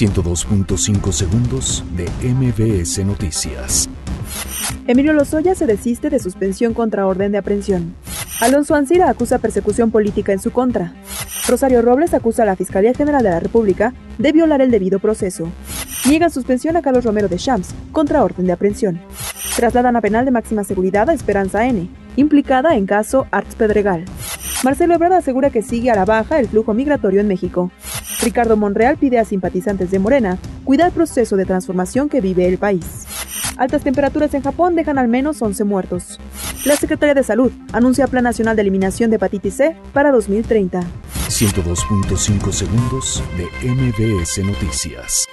102.5 segundos de MBS Noticias. Emilio Lozoya se desiste de suspensión contra orden de aprehensión. Alonso Ancira acusa persecución política en su contra. Rosario Robles acusa a la Fiscalía General de la República de violar el debido proceso. Niegan suspensión a Carlos Romero de Shams contra orden de aprehensión. Trasladan a penal de máxima seguridad a Esperanza N, implicada en caso Arts Pedregal. Marcelo Ebrard asegura que sigue a la baja el flujo migratorio en México. Ricardo Monreal pide a simpatizantes de Morena cuidar el proceso de transformación que vive el país. Altas temperaturas en Japón dejan al menos 11 muertos. La Secretaría de Salud anuncia Plan Nacional de Eliminación de Hepatitis C para 2030. 102.5 segundos de MBS Noticias.